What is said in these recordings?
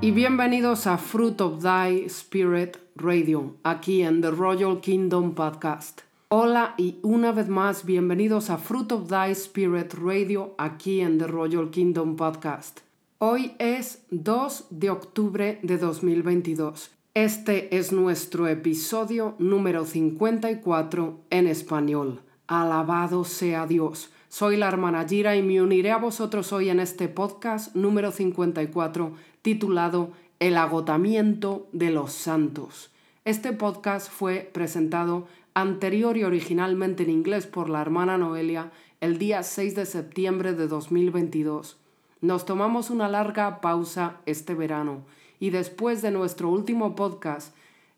y bienvenidos a Fruit of Thy Spirit Radio, aquí en The Royal Kingdom Podcast. Hola y una vez más bienvenidos a Fruit of Thy Spirit Radio, aquí en The Royal Kingdom Podcast. Hoy es 2 de octubre de 2022. Este es nuestro episodio número 54 en español. Alabado sea Dios. Soy la hermana Gira y me uniré a vosotros hoy en este podcast número 54 titulado El agotamiento de los santos. Este podcast fue presentado anterior y originalmente en inglés por la hermana Noelia el día 6 de septiembre de 2022. Nos tomamos una larga pausa este verano y después de nuestro último podcast,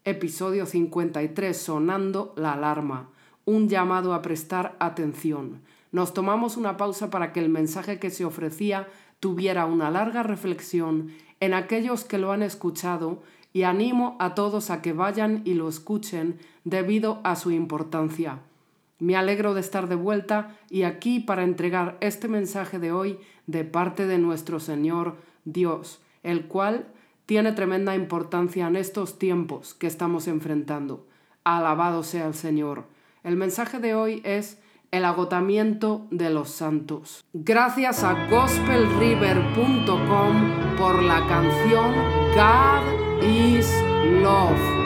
episodio 53, sonando la alarma, un llamado a prestar atención nos tomamos una pausa para que el mensaje que se ofrecía tuviera una larga reflexión en aquellos que lo han escuchado y animo a todos a que vayan y lo escuchen debido a su importancia. Me alegro de estar de vuelta y aquí para entregar este mensaje de hoy de parte de nuestro Señor Dios, el cual tiene tremenda importancia en estos tiempos que estamos enfrentando. Alabado sea el Señor. El mensaje de hoy es el agotamiento de los santos. Gracias a gospelriver.com por la canción God is Love.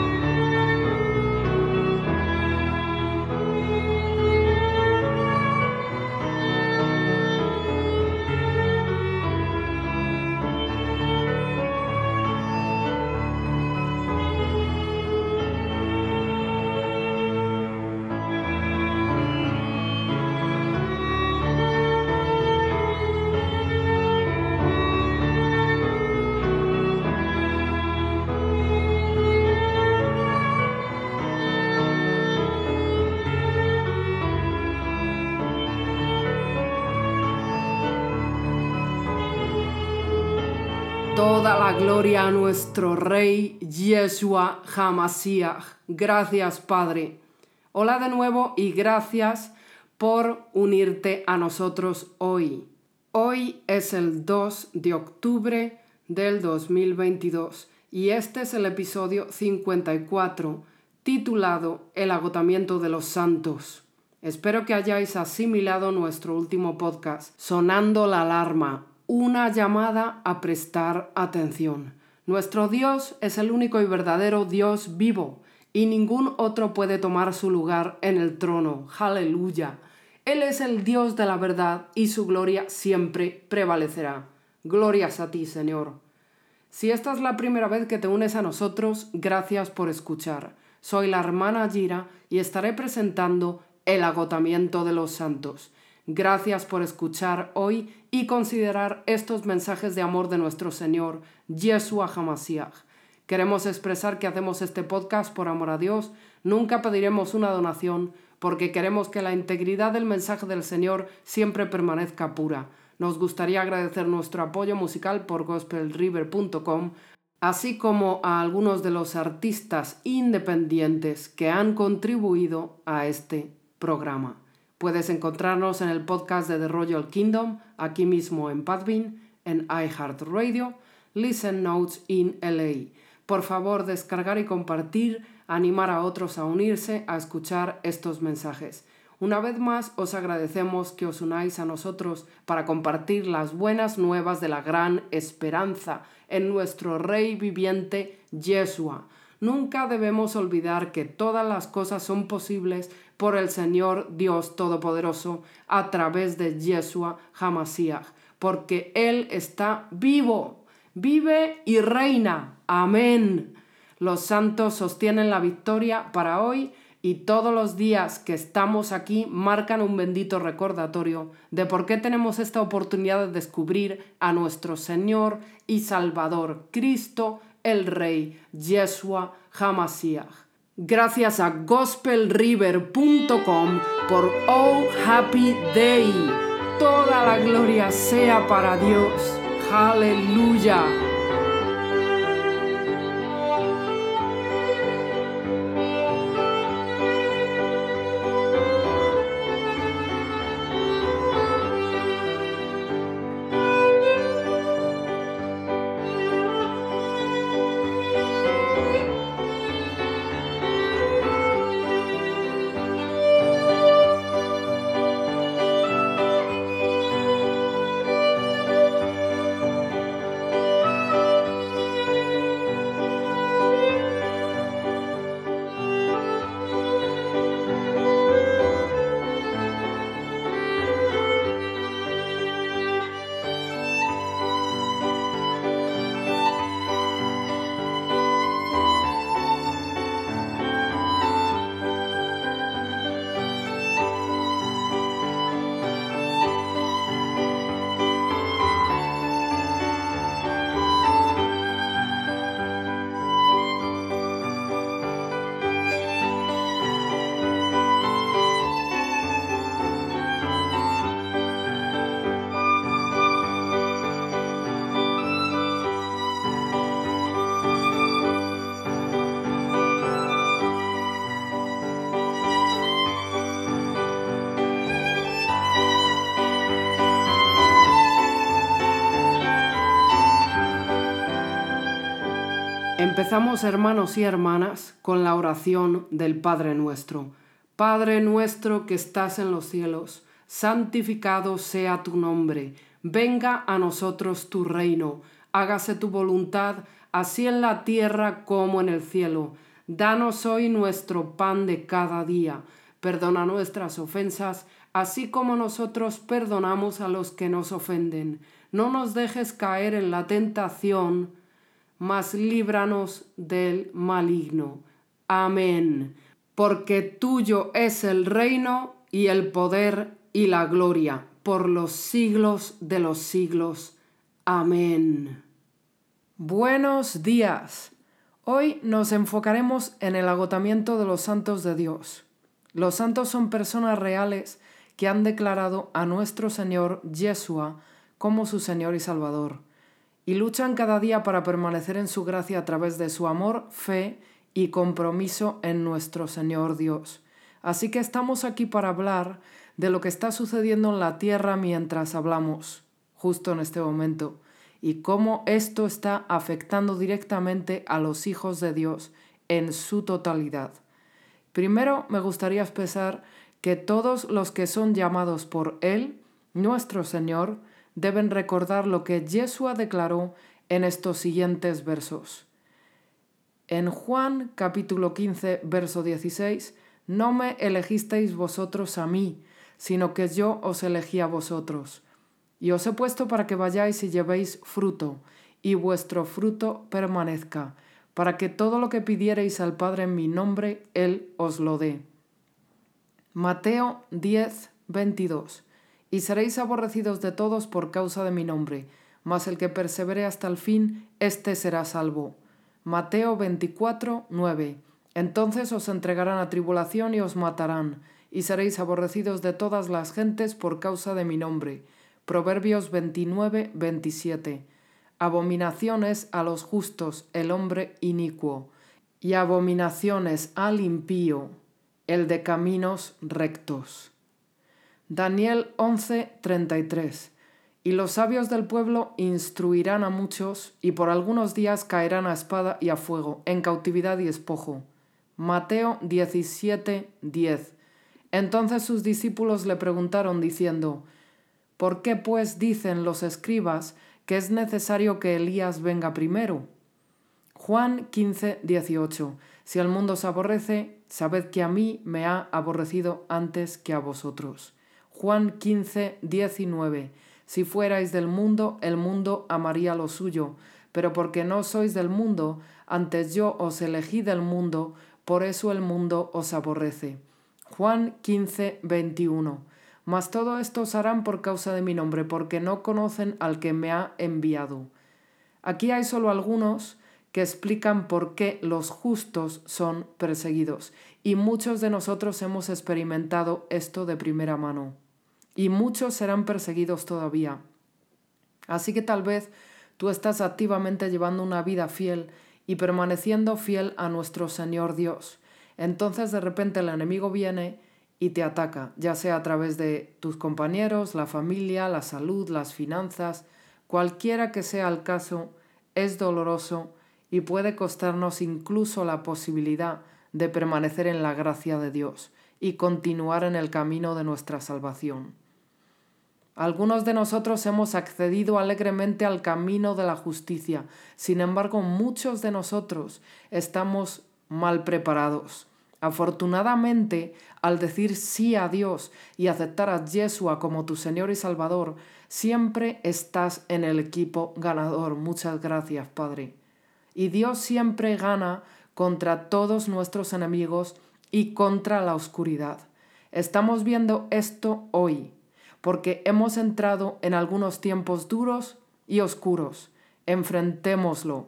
Gloria a nuestro Rey Yeshua Hamasiach. Gracias, Padre. Hola de nuevo y gracias por unirte a nosotros hoy. Hoy es el 2 de octubre del 2022 y este es el episodio 54 titulado El agotamiento de los santos. Espero que hayáis asimilado nuestro último podcast, Sonando la alarma, una llamada a prestar atención. Nuestro Dios es el único y verdadero Dios vivo, y ningún otro puede tomar su lugar en el trono. Aleluya. Él es el Dios de la verdad y su gloria siempre prevalecerá. Glorias a ti, Señor. Si esta es la primera vez que te unes a nosotros, gracias por escuchar. Soy la hermana Gira y estaré presentando el agotamiento de los santos. Gracias por escuchar hoy y considerar estos mensajes de amor de nuestro Señor, Yeshua Hamasiach. Queremos expresar que hacemos este podcast por amor a Dios. Nunca pediremos una donación porque queremos que la integridad del mensaje del Señor siempre permanezca pura. Nos gustaría agradecer nuestro apoyo musical por gospelriver.com, así como a algunos de los artistas independientes que han contribuido a este programa. Puedes encontrarnos en el podcast de The Royal Kingdom, aquí mismo en Podbean, en iHeartRadio, Listen Notes in LA. Por favor, descargar y compartir, animar a otros a unirse a escuchar estos mensajes. Una vez más, os agradecemos que os unáis a nosotros para compartir las buenas nuevas de la gran esperanza en nuestro Rey viviente, Yeshua. Nunca debemos olvidar que todas las cosas son posibles por el Señor Dios Todopoderoso a través de Yeshua Hamasiach, porque Él está vivo, vive y reina. Amén. Los santos sostienen la victoria para hoy y todos los días que estamos aquí marcan un bendito recordatorio de por qué tenemos esta oportunidad de descubrir a nuestro Señor y Salvador, Cristo el Rey, Yeshua Hamasiach. Gracias a gospelriver.com por Oh Happy Day. Toda la gloria sea para Dios. Aleluya. Empezamos, hermanos y hermanas, con la oración del Padre nuestro. Padre nuestro que estás en los cielos, santificado sea tu nombre, venga a nosotros tu reino, hágase tu voluntad, así en la tierra como en el cielo. Danos hoy nuestro pan de cada día, perdona nuestras ofensas, así como nosotros perdonamos a los que nos ofenden. No nos dejes caer en la tentación, mas líbranos del maligno. Amén. Porque tuyo es el reino y el poder y la gloria por los siglos de los siglos. Amén. Buenos días. Hoy nos enfocaremos en el agotamiento de los santos de Dios. Los santos son personas reales que han declarado a nuestro Señor Yeshua como su Señor y Salvador y luchan cada día para permanecer en su gracia a través de su amor, fe y compromiso en nuestro Señor Dios. Así que estamos aquí para hablar de lo que está sucediendo en la tierra mientras hablamos, justo en este momento, y cómo esto está afectando directamente a los hijos de Dios en su totalidad. Primero me gustaría expresar que todos los que son llamados por Él, nuestro Señor, deben recordar lo que Yeshua declaró en estos siguientes versos. En Juan capítulo 15, verso 16, no me elegisteis vosotros a mí, sino que yo os elegí a vosotros. Y os he puesto para que vayáis y llevéis fruto, y vuestro fruto permanezca, para que todo lo que pidiereis al Padre en mi nombre, Él os lo dé. Mateo 10, 22 y seréis aborrecidos de todos por causa de mi nombre, mas el que persevere hasta el fin, éste será salvo. Mateo 24, 9. Entonces os entregarán a tribulación y os matarán, y seréis aborrecidos de todas las gentes por causa de mi nombre. Proverbios 29, 27. Abominaciones a los justos el hombre inicuo, y abominaciones al impío el de caminos rectos. Daniel 11:33 Y los sabios del pueblo instruirán a muchos, y por algunos días caerán a espada y a fuego, en cautividad y despojo. Mateo 17:10 Entonces sus discípulos le preguntaron diciendo, ¿Por qué pues dicen los escribas que es necesario que Elías venga primero? Juan 15:18 Si el mundo se aborrece, sabed que a mí me ha aborrecido antes que a vosotros. Juan 15, 19. Si fuerais del mundo, el mundo amaría lo suyo, pero porque no sois del mundo, antes yo os elegí del mundo, por eso el mundo os aborrece. Juan 15, 21. Mas todo esto os harán por causa de mi nombre, porque no conocen al que me ha enviado. Aquí hay solo algunos que explican por qué los justos son perseguidos, y muchos de nosotros hemos experimentado esto de primera mano y muchos serán perseguidos todavía. Así que tal vez tú estás activamente llevando una vida fiel y permaneciendo fiel a nuestro Señor Dios. Entonces de repente el enemigo viene y te ataca, ya sea a través de tus compañeros, la familia, la salud, las finanzas, cualquiera que sea el caso, es doloroso y puede costarnos incluso la posibilidad de permanecer en la gracia de Dios y continuar en el camino de nuestra salvación. Algunos de nosotros hemos accedido alegremente al camino de la justicia, sin embargo muchos de nosotros estamos mal preparados. Afortunadamente, al decir sí a Dios y aceptar a Yeshua como tu Señor y Salvador, siempre estás en el equipo ganador. Muchas gracias, Padre. Y Dios siempre gana contra todos nuestros enemigos y contra la oscuridad. Estamos viendo esto hoy porque hemos entrado en algunos tiempos duros y oscuros. Enfrentémoslo.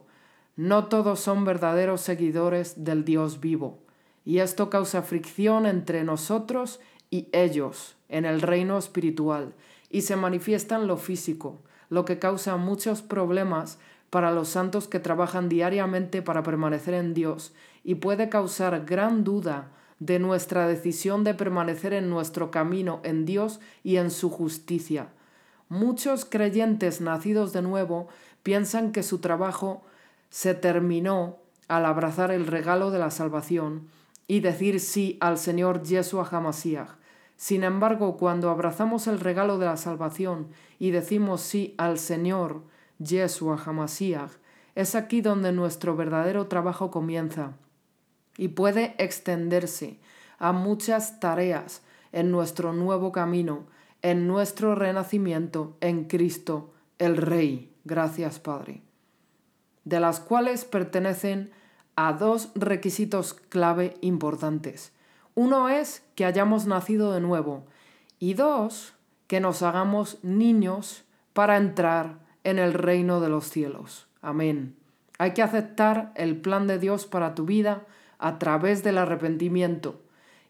No todos son verdaderos seguidores del Dios vivo, y esto causa fricción entre nosotros y ellos en el reino espiritual, y se manifiesta en lo físico, lo que causa muchos problemas para los santos que trabajan diariamente para permanecer en Dios, y puede causar gran duda de nuestra decisión de permanecer en nuestro camino en Dios y en su justicia. Muchos creyentes nacidos de nuevo piensan que su trabajo se terminó al abrazar el regalo de la salvación y decir sí al Señor Yeshua HaMashiach. Sin embargo, cuando abrazamos el regalo de la salvación y decimos sí al Señor Yeshua HaMashiach, es aquí donde nuestro verdadero trabajo comienza y puede extenderse a muchas tareas en nuestro nuevo camino, en nuestro renacimiento en Cristo el Rey. Gracias, Padre. De las cuales pertenecen a dos requisitos clave importantes. Uno es que hayamos nacido de nuevo y dos, que nos hagamos niños para entrar en el reino de los cielos. Amén. Hay que aceptar el plan de Dios para tu vida a través del arrepentimiento.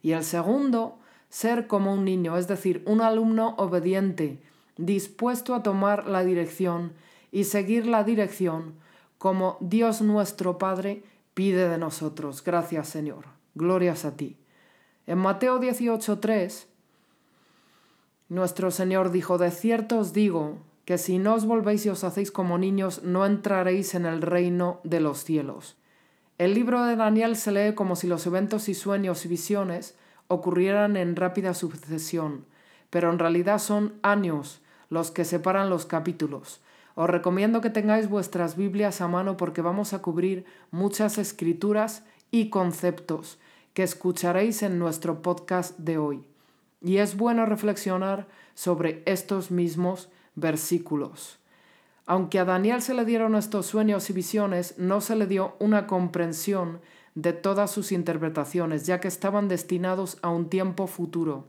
Y el segundo, ser como un niño, es decir, un alumno obediente, dispuesto a tomar la dirección y seguir la dirección como Dios nuestro Padre pide de nosotros. Gracias Señor. Glorias a ti. En Mateo 18.3, nuestro Señor dijo, de cierto os digo que si no os volvéis y os hacéis como niños, no entraréis en el reino de los cielos. El libro de Daniel se lee como si los eventos y sueños y visiones ocurrieran en rápida sucesión, pero en realidad son años los que separan los capítulos. Os recomiendo que tengáis vuestras Biblias a mano porque vamos a cubrir muchas escrituras y conceptos que escucharéis en nuestro podcast de hoy. Y es bueno reflexionar sobre estos mismos versículos. Aunque a Daniel se le dieron estos sueños y visiones, no se le dio una comprensión de todas sus interpretaciones, ya que estaban destinados a un tiempo futuro.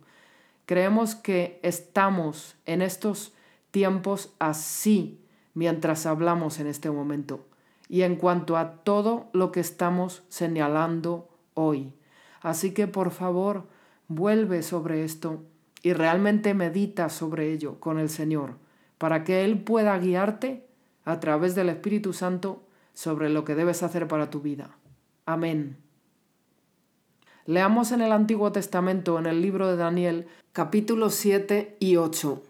Creemos que estamos en estos tiempos así mientras hablamos en este momento y en cuanto a todo lo que estamos señalando hoy. Así que por favor, vuelve sobre esto y realmente medita sobre ello con el Señor, para que Él pueda guiarte a través del Espíritu Santo sobre lo que debes hacer para tu vida. Amén. Leamos en el Antiguo Testamento, en el libro de Daniel, capítulos 7 y 8.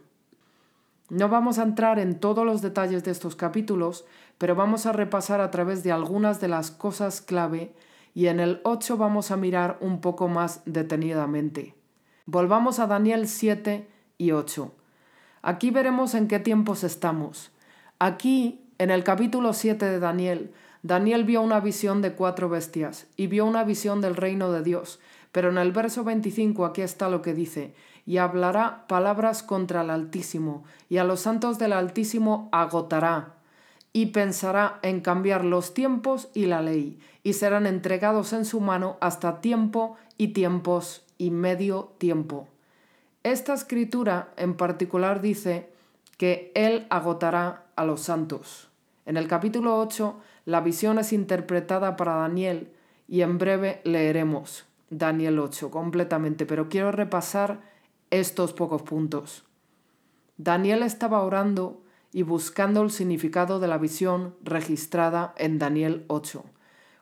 No vamos a entrar en todos los detalles de estos capítulos, pero vamos a repasar a través de algunas de las cosas clave y en el 8 vamos a mirar un poco más detenidamente. Volvamos a Daniel 7 y 8. Aquí veremos en qué tiempos estamos. Aquí, en el capítulo 7 de Daniel, Daniel vio una visión de cuatro bestias y vio una visión del reino de Dios. Pero en el verso 25 aquí está lo que dice, y hablará palabras contra el Altísimo, y a los santos del Altísimo agotará, y pensará en cambiar los tiempos y la ley, y serán entregados en su mano hasta tiempo y tiempos y medio tiempo. Esta escritura en particular dice que Él agotará a los santos. En el capítulo 8 la visión es interpretada para Daniel y en breve leeremos Daniel 8 completamente, pero quiero repasar estos pocos puntos. Daniel estaba orando y buscando el significado de la visión registrada en Daniel 8,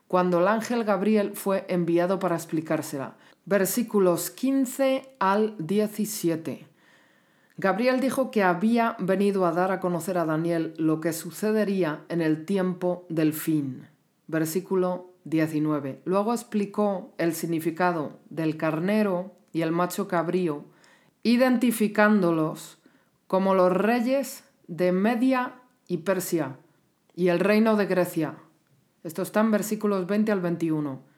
cuando el ángel Gabriel fue enviado para explicársela. Versículos 15 al 17. Gabriel dijo que había venido a dar a conocer a Daniel lo que sucedería en el tiempo del fin. Versículo 19. Luego explicó el significado del carnero y el macho cabrío identificándolos como los reyes de Media y Persia y el reino de Grecia. Esto está en versículos 20 al 21.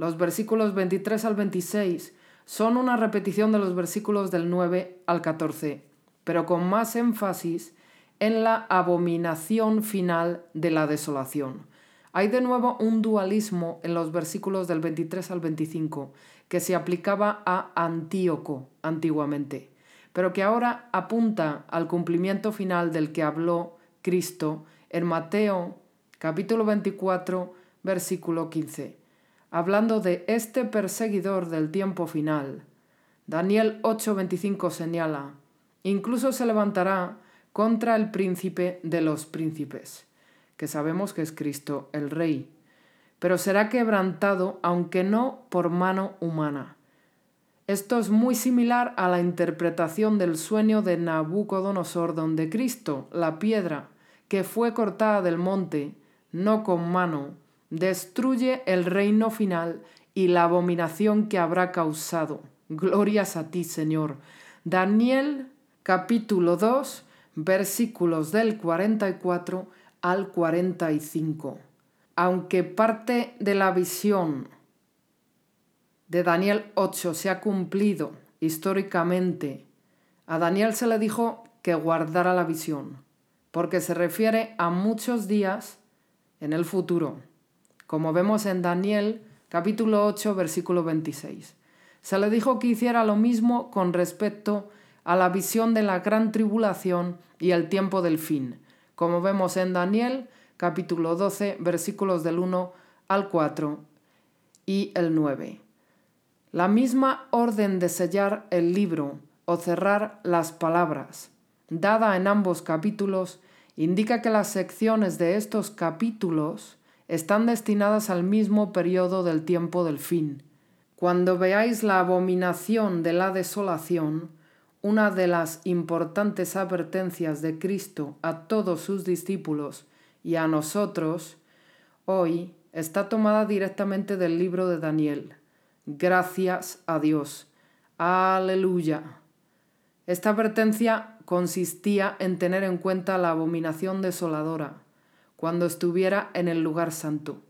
Los versículos 23 al 26 son una repetición de los versículos del 9 al 14, pero con más énfasis en la abominación final de la desolación. Hay de nuevo un dualismo en los versículos del 23 al 25 que se aplicaba a Antíoco antiguamente, pero que ahora apunta al cumplimiento final del que habló Cristo en Mateo capítulo 24 versículo 15, hablando de este perseguidor del tiempo final. Daniel 8:25 señala, incluso se levantará contra el príncipe de los príncipes, que sabemos que es Cristo el Rey pero será quebrantado aunque no por mano humana. Esto es muy similar a la interpretación del sueño de Nabucodonosor donde Cristo, la piedra, que fue cortada del monte, no con mano, destruye el reino final y la abominación que habrá causado. Glorias a ti, Señor. Daniel capítulo 2, versículos del 44 al 45. Aunque parte de la visión de Daniel 8 se ha cumplido históricamente, a Daniel se le dijo que guardara la visión, porque se refiere a muchos días en el futuro, como vemos en Daniel capítulo 8 versículo 26. Se le dijo que hiciera lo mismo con respecto a la visión de la gran tribulación y el tiempo del fin, como vemos en Daniel capítulo 12 versículos del 1 al 4 y el 9. La misma orden de sellar el libro o cerrar las palabras, dada en ambos capítulos, indica que las secciones de estos capítulos están destinadas al mismo periodo del tiempo del fin. Cuando veáis la abominación de la desolación, una de las importantes advertencias de Cristo a todos sus discípulos y a nosotros, hoy está tomada directamente del libro de Daniel. Gracias a Dios. Aleluya. Esta advertencia consistía en tener en cuenta la abominación desoladora cuando estuviera en el lugar santo.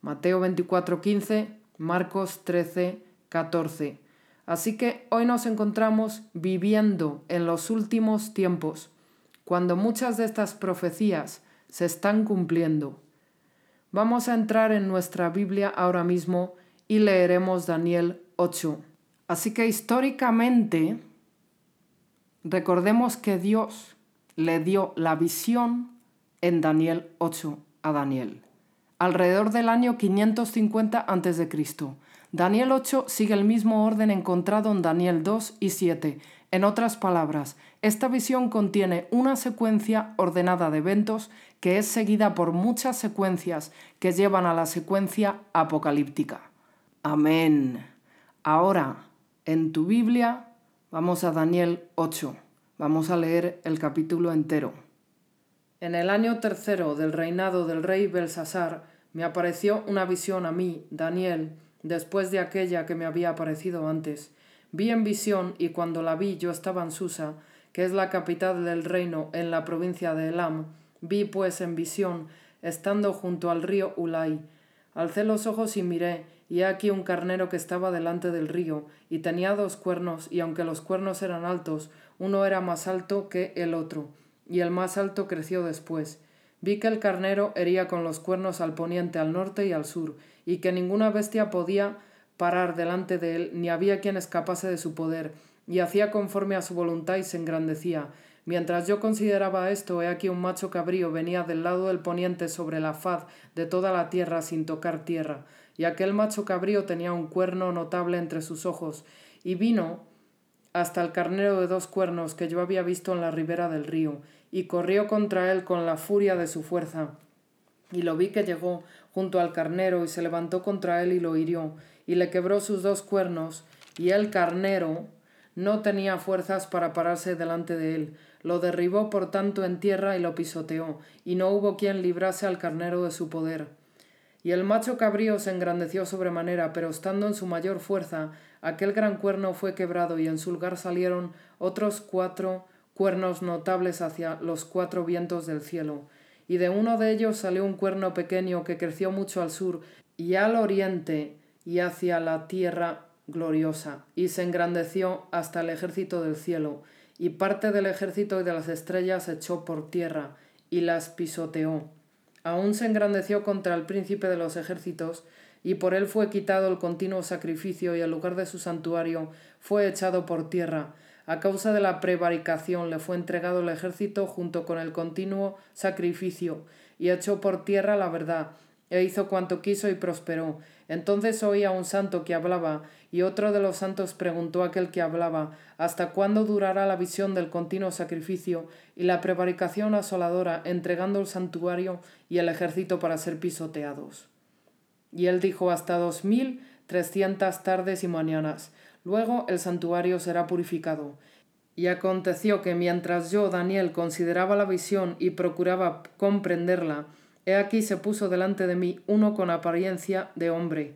Mateo 24:15, Marcos 13:14. Así que hoy nos encontramos viviendo en los últimos tiempos, cuando muchas de estas profecías se están cumpliendo. Vamos a entrar en nuestra Biblia ahora mismo y leeremos Daniel 8. Así que históricamente, recordemos que Dios le dio la visión en Daniel 8 a Daniel, alrededor del año 550 a.C. Daniel 8 sigue el mismo orden encontrado en Daniel 2 y 7. En otras palabras, esta visión contiene una secuencia ordenada de eventos que es seguida por muchas secuencias que llevan a la secuencia apocalíptica. Amén. Ahora, en tu Biblia, vamos a Daniel 8. Vamos a leer el capítulo entero. En el año tercero del reinado del rey Belsasar, me apareció una visión a mí, Daniel, después de aquella que me había aparecido antes. Vi en visión, y cuando la vi yo estaba en Susa, que es la capital del reino en la provincia de Elam. Vi pues en visión, estando junto al río Ulai. Alcé los ojos y miré, y he aquí un carnero que estaba delante del río, y tenía dos cuernos, y aunque los cuernos eran altos, uno era más alto que el otro, y el más alto creció después. Vi que el carnero hería con los cuernos al poniente, al norte y al sur, y que ninguna bestia podía parar delante de él, ni había quien escapase de su poder, y hacía conforme a su voluntad y se engrandecía. Mientras yo consideraba esto, he aquí un macho cabrío venía del lado del poniente sobre la faz de toda la tierra sin tocar tierra y aquel macho cabrío tenía un cuerno notable entre sus ojos, y vino hasta el carnero de dos cuernos que yo había visto en la ribera del río, y corrió contra él con la furia de su fuerza. Y lo vi que llegó junto al carnero y se levantó contra él y lo hirió, y le quebró sus dos cuernos, y el carnero no tenía fuerzas para pararse delante de él. Lo derribó por tanto en tierra y lo pisoteó, y no hubo quien librase al carnero de su poder. Y el macho cabrío se engrandeció sobremanera, pero estando en su mayor fuerza, aquel gran cuerno fue quebrado y en su lugar salieron otros cuatro cuernos notables hacia los cuatro vientos del cielo. Y de uno de ellos salió un cuerno pequeño que creció mucho al sur y al oriente y hacia la tierra gloriosa, y se engrandeció hasta el ejército del cielo, y parte del ejército y de las estrellas echó por tierra, y las pisoteó Aún se engrandeció contra el príncipe de los ejércitos, y por él fue quitado el continuo sacrificio y el lugar de su santuario fue echado por tierra. A causa de la prevaricación le fue entregado el ejército junto con el continuo sacrificio, y echó por tierra la verdad, e hizo cuanto quiso y prosperó. Entonces oía un santo que hablaba, y otro de los santos preguntó a aquel que hablaba, ¿Hasta cuándo durará la visión del continuo sacrificio y la prevaricación asoladora, entregando el santuario y el ejército para ser pisoteados? Y él dijo, hasta dos mil trescientas tardes y mañanas. Luego el santuario será purificado. Y aconteció que mientras yo, Daniel, consideraba la visión y procuraba comprenderla, He aquí se puso delante de mí uno con apariencia de hombre,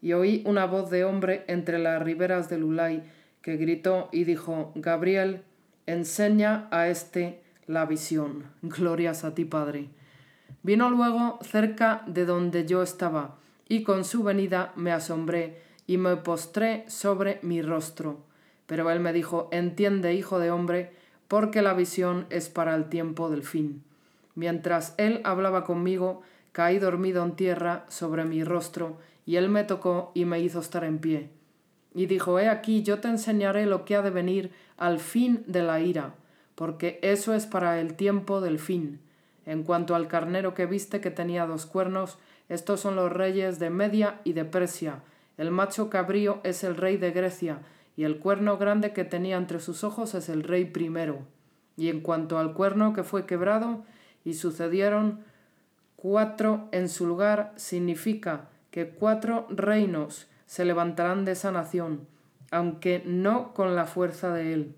y oí una voz de hombre entre las riberas del Ulay, que gritó y dijo, Gabriel, enseña a éste la visión. Glorias a ti, Padre. Vino luego cerca de donde yo estaba, y con su venida me asombré, y me postré sobre mi rostro. Pero él me dijo, entiende, hijo de hombre, porque la visión es para el tiempo del fin. Mientras él hablaba conmigo, caí dormido en tierra sobre mi rostro, y él me tocó y me hizo estar en pie. Y dijo, He aquí, yo te enseñaré lo que ha de venir al fin de la ira, porque eso es para el tiempo del fin. En cuanto al carnero que viste que tenía dos cuernos, estos son los reyes de Media y de Persia. El macho cabrío es el rey de Grecia, y el cuerno grande que tenía entre sus ojos es el rey primero. Y en cuanto al cuerno que fue quebrado, y sucedieron cuatro en su lugar, significa que cuatro reinos se levantarán de esa nación, aunque no con la fuerza de él.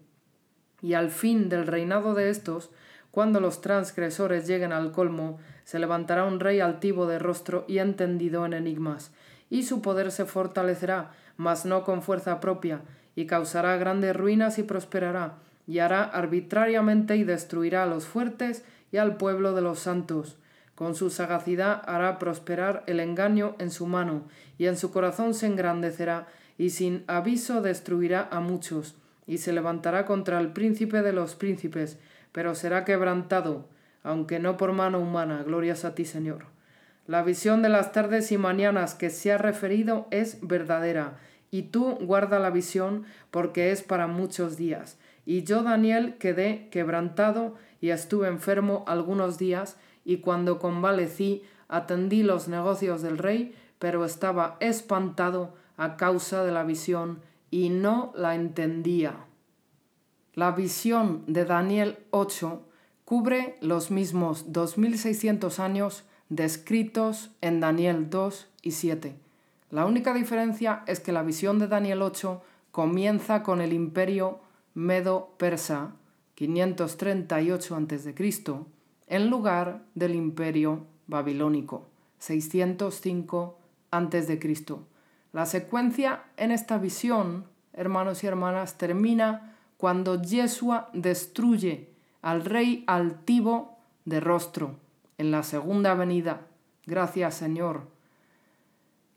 Y al fin del reinado de estos, cuando los transgresores lleguen al colmo, se levantará un rey altivo de rostro y entendido en enigmas, y su poder se fortalecerá, mas no con fuerza propia, y causará grandes ruinas y prosperará, y hará arbitrariamente y destruirá a los fuertes y al pueblo de los santos. Con su sagacidad hará prosperar el engaño en su mano, y en su corazón se engrandecerá, y sin aviso destruirá a muchos, y se levantará contra el príncipe de los príncipes, pero será quebrantado, aunque no por mano humana. Glorias a ti, Señor. La visión de las tardes y mañanas que se ha referido es verdadera, y tú guarda la visión porque es para muchos días. Y yo, Daniel, quedé quebrantado y estuve enfermo algunos días, y cuando convalecí atendí los negocios del rey, pero estaba espantado a causa de la visión y no la entendía. La visión de Daniel 8 cubre los mismos 2600 años descritos en Daniel 2 y 7. La única diferencia es que la visión de Daniel 8 comienza con el imperio medo-persa 538 a.C., en lugar del imperio babilónico 605 a.C. La secuencia en esta visión, hermanos y hermanas, termina cuando Yeshua destruye al rey altivo de rostro en la segunda venida. Gracias, Señor.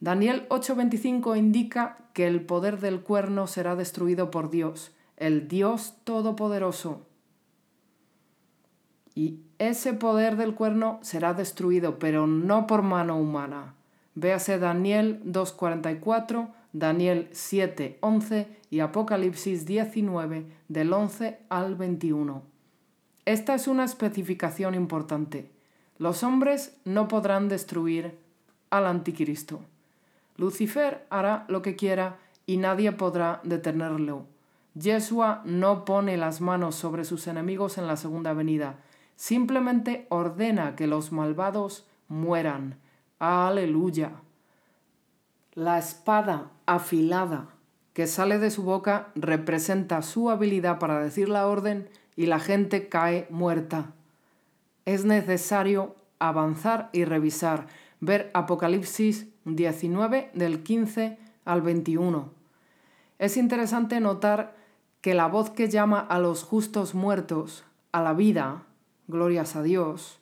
Daniel 8:25 indica que el poder del cuerno será destruido por Dios, el Dios Todopoderoso. Y ese poder del cuerno será destruido, pero no por mano humana. Véase Daniel 2.44, Daniel 7.11 y Apocalipsis 19 del 11 al 21. Esta es una especificación importante. Los hombres no podrán destruir al anticristo. Lucifer hará lo que quiera y nadie podrá detenerlo. Yeshua no pone las manos sobre sus enemigos en la segunda venida, simplemente ordena que los malvados mueran. Aleluya. La espada afilada que sale de su boca representa su habilidad para decir la orden y la gente cae muerta. Es necesario avanzar y revisar, ver Apocalipsis 19 del 15 al 21. Es interesante notar que la voz que llama a los justos muertos a la vida, glorias a Dios,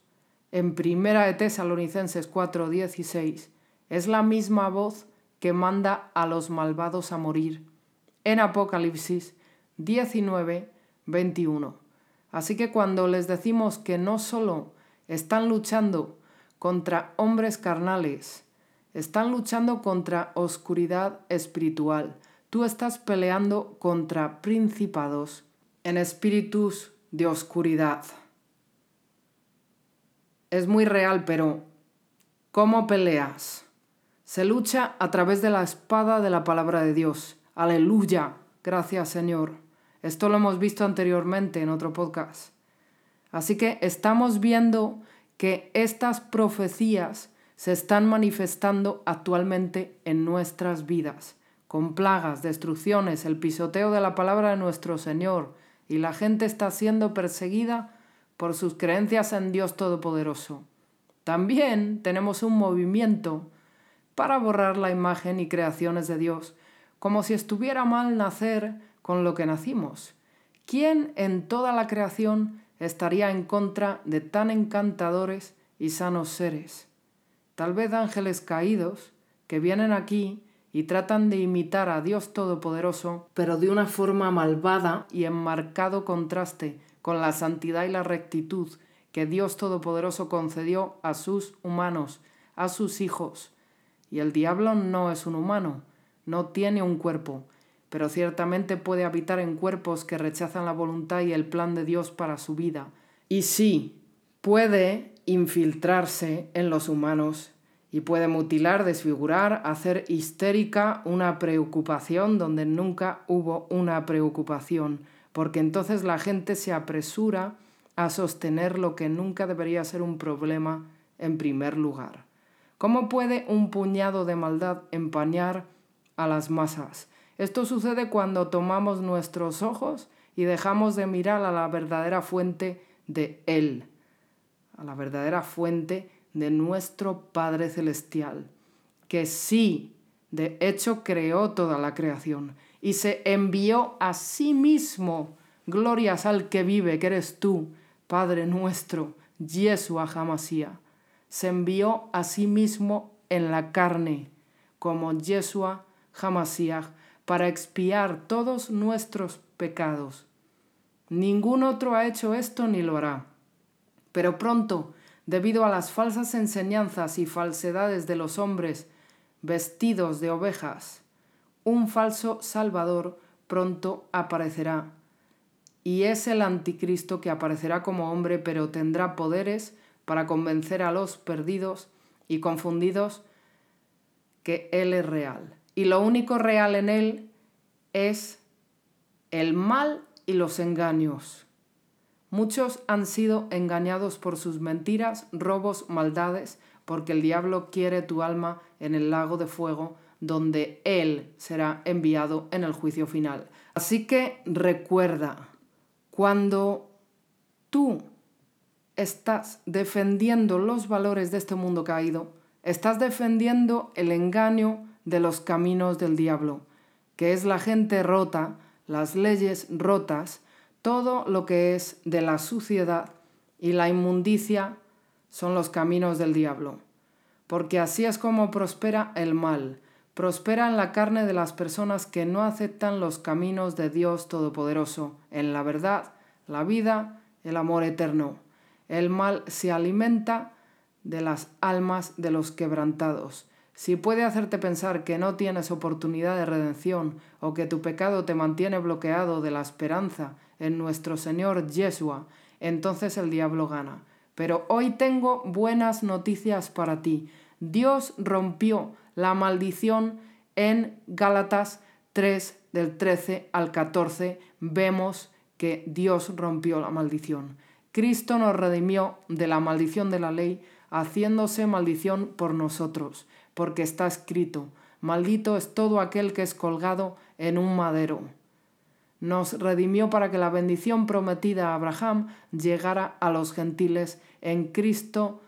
en Primera de Tesalonicenses 4:16, es la misma voz que manda a los malvados a morir en Apocalipsis 19, 21. Así que cuando les decimos que no solo están luchando contra hombres carnales, están luchando contra oscuridad espiritual, tú estás peleando contra principados en espíritus de oscuridad. Es muy real, pero ¿cómo peleas? Se lucha a través de la espada de la palabra de Dios. Aleluya. Gracias Señor. Esto lo hemos visto anteriormente en otro podcast. Así que estamos viendo que estas profecías se están manifestando actualmente en nuestras vidas con plagas, destrucciones, el pisoteo de la palabra de nuestro Señor, y la gente está siendo perseguida por sus creencias en Dios Todopoderoso. También tenemos un movimiento para borrar la imagen y creaciones de Dios, como si estuviera mal nacer con lo que nacimos. ¿Quién en toda la creación estaría en contra de tan encantadores y sanos seres? Tal vez ángeles caídos que vienen aquí y tratan de imitar a Dios Todopoderoso, pero de una forma malvada y en marcado contraste con la santidad y la rectitud que Dios Todopoderoso concedió a sus humanos, a sus hijos. Y el diablo no es un humano, no tiene un cuerpo, pero ciertamente puede habitar en cuerpos que rechazan la voluntad y el plan de Dios para su vida. Y sí, puede infiltrarse en los humanos y puede mutilar, desfigurar, hacer histérica una preocupación donde nunca hubo una preocupación, porque entonces la gente se apresura a sostener lo que nunca debería ser un problema en primer lugar. ¿Cómo puede un puñado de maldad empañar a las masas? Esto sucede cuando tomamos nuestros ojos y dejamos de mirar a la verdadera fuente de Él, a la verdadera fuente de nuestro Padre Celestial, que sí, de hecho, creó toda la creación y se envió a sí mismo. Glorias al que vive, que eres tú, Padre nuestro, Yeshua Hamasía. Se envió a sí mismo en la carne, como Yeshua Hamasías, para expiar todos nuestros pecados. Ningún otro ha hecho esto ni lo hará. Pero pronto debido a las falsas enseñanzas y falsedades de los hombres vestidos de ovejas, un falso Salvador pronto aparecerá. Y es el anticristo que aparecerá como hombre, pero tendrá poderes para convencer a los perdidos y confundidos que Él es real. Y lo único real en Él es el mal y los engaños. Muchos han sido engañados por sus mentiras, robos, maldades, porque el diablo quiere tu alma en el lago de fuego, donde él será enviado en el juicio final. Así que recuerda, cuando tú estás defendiendo los valores de este mundo caído, estás defendiendo el engaño de los caminos del diablo, que es la gente rota, las leyes rotas, todo lo que es de la suciedad y la inmundicia son los caminos del diablo, porque así es como prospera el mal, prospera en la carne de las personas que no aceptan los caminos de Dios Todopoderoso, en la verdad, la vida, el amor eterno. El mal se alimenta de las almas de los quebrantados. Si puede hacerte pensar que no tienes oportunidad de redención o que tu pecado te mantiene bloqueado de la esperanza en nuestro Señor Yeshua, entonces el diablo gana. Pero hoy tengo buenas noticias para ti. Dios rompió la maldición en Gálatas 3 del 13 al 14. Vemos que Dios rompió la maldición. Cristo nos redimió de la maldición de la ley, haciéndose maldición por nosotros, porque está escrito, maldito es todo aquel que es colgado en un madero nos redimió para que la bendición prometida a Abraham llegara a los gentiles en Cristo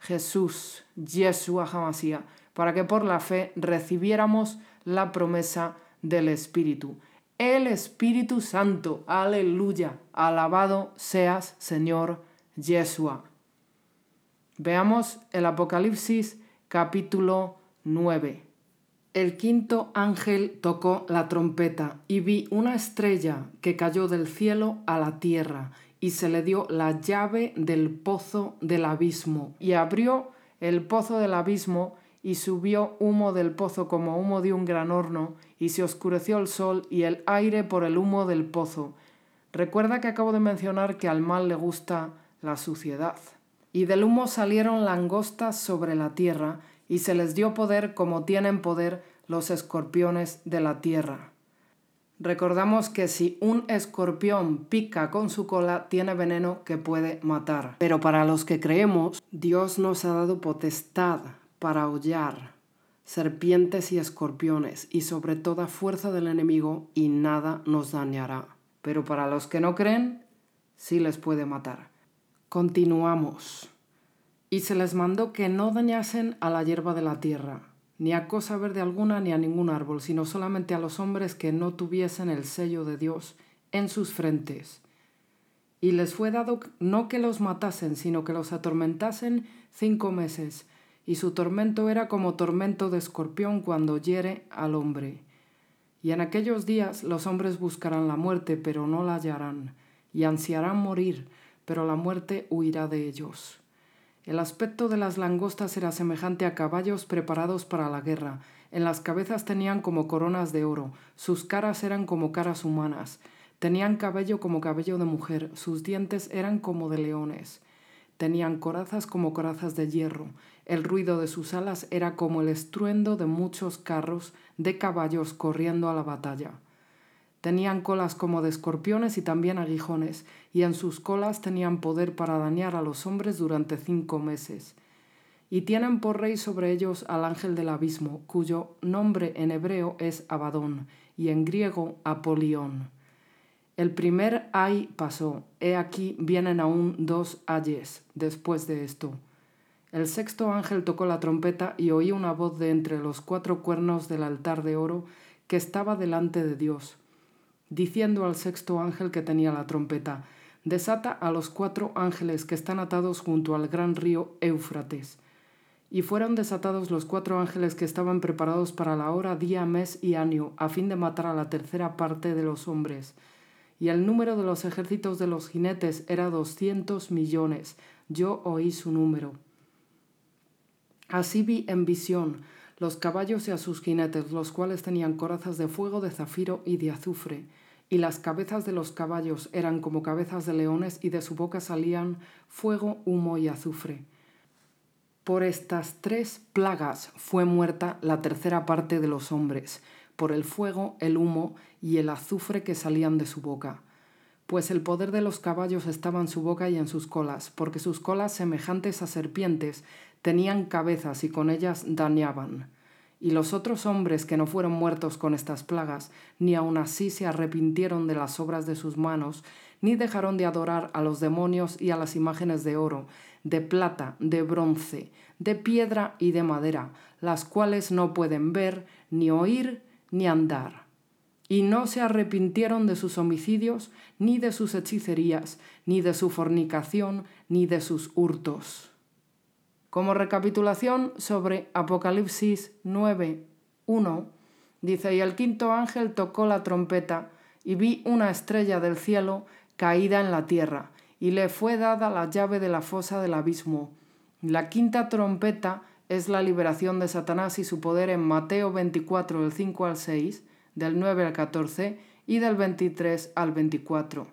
Jesús, Yeshua Hamasía, para que por la fe recibiéramos la promesa del Espíritu. El Espíritu Santo, aleluya, alabado seas Señor Yeshua. Veamos el Apocalipsis capítulo 9. El quinto ángel tocó la trompeta y vi una estrella que cayó del cielo a la tierra y se le dio la llave del pozo del abismo y abrió el pozo del abismo y subió humo del pozo como humo de un gran horno y se oscureció el sol y el aire por el humo del pozo. Recuerda que acabo de mencionar que al mal le gusta la suciedad. Y del humo salieron langostas sobre la tierra y se les dio poder como tienen poder los escorpiones de la tierra. Recordamos que si un escorpión pica con su cola, tiene veneno que puede matar. Pero para los que creemos, Dios nos ha dado potestad para hollar serpientes y escorpiones y sobre toda fuerza del enemigo y nada nos dañará. Pero para los que no creen, sí les puede matar. Continuamos. Y se les mandó que no dañasen a la hierba de la tierra, ni a cosa verde alguna, ni a ningún árbol, sino solamente a los hombres que no tuviesen el sello de Dios en sus frentes. Y les fue dado no que los matasen, sino que los atormentasen cinco meses, y su tormento era como tormento de escorpión cuando hiere al hombre. Y en aquellos días los hombres buscarán la muerte, pero no la hallarán, y ansiarán morir, pero la muerte huirá de ellos. El aspecto de las langostas era semejante a caballos preparados para la guerra. En las cabezas tenían como coronas de oro, sus caras eran como caras humanas, tenían cabello como cabello de mujer, sus dientes eran como de leones, tenían corazas como corazas de hierro, el ruido de sus alas era como el estruendo de muchos carros de caballos corriendo a la batalla. Tenían colas como de escorpiones y también aguijones, y en sus colas tenían poder para dañar a los hombres durante cinco meses. Y tienen por rey sobre ellos al ángel del abismo, cuyo nombre en hebreo es Abadón y en griego Apolión. El primer ay pasó, he aquí vienen aún dos ayes después de esto. El sexto ángel tocó la trompeta y oí una voz de entre los cuatro cuernos del altar de oro que estaba delante de Dios diciendo al sexto ángel que tenía la trompeta, desata a los cuatro ángeles que están atados junto al gran río Éufrates. Y fueron desatados los cuatro ángeles que estaban preparados para la hora, día, mes y año, a fin de matar a la tercera parte de los hombres. Y el número de los ejércitos de los jinetes era doscientos millones. Yo oí su número. Así vi en visión los caballos y a sus jinetes, los cuales tenían corazas de fuego, de zafiro y de azufre, y las cabezas de los caballos eran como cabezas de leones, y de su boca salían fuego, humo y azufre. Por estas tres plagas fue muerta la tercera parte de los hombres, por el fuego, el humo y el azufre que salían de su boca. Pues el poder de los caballos estaba en su boca y en sus colas, porque sus colas semejantes a serpientes tenían cabezas y con ellas dañaban. Y los otros hombres que no fueron muertos con estas plagas, ni aun así se arrepintieron de las obras de sus manos, ni dejaron de adorar a los demonios y a las imágenes de oro, de plata, de bronce, de piedra y de madera, las cuales no pueden ver, ni oír, ni andar. Y no se arrepintieron de sus homicidios, ni de sus hechicerías, ni de su fornicación, ni de sus hurtos. Como recapitulación sobre Apocalipsis 9, 1, dice, y el quinto ángel tocó la trompeta, y vi una estrella del cielo caída en la tierra, y le fue dada la llave de la fosa del abismo. La quinta trompeta es la liberación de Satanás y su poder en Mateo 24, del 5 al 6, del 9 al 14 y del 23 al 24.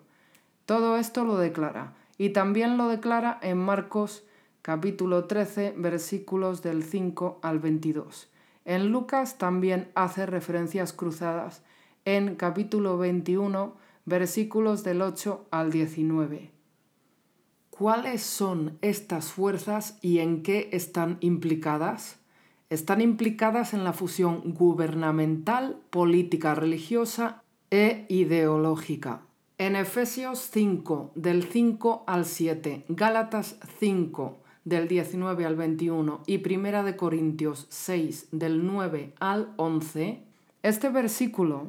Todo esto lo declara, y también lo declara en Marcos capítulo 13, versículos del 5 al 22. En Lucas también hace referencias cruzadas en capítulo 21, versículos del 8 al 19. ¿Cuáles son estas fuerzas y en qué están implicadas? Están implicadas en la fusión gubernamental, política religiosa e ideológica. En Efesios 5, del 5 al 7, Gálatas 5, del 19 al 21 y Primera de Corintios 6 del 9 al 11, este versículo,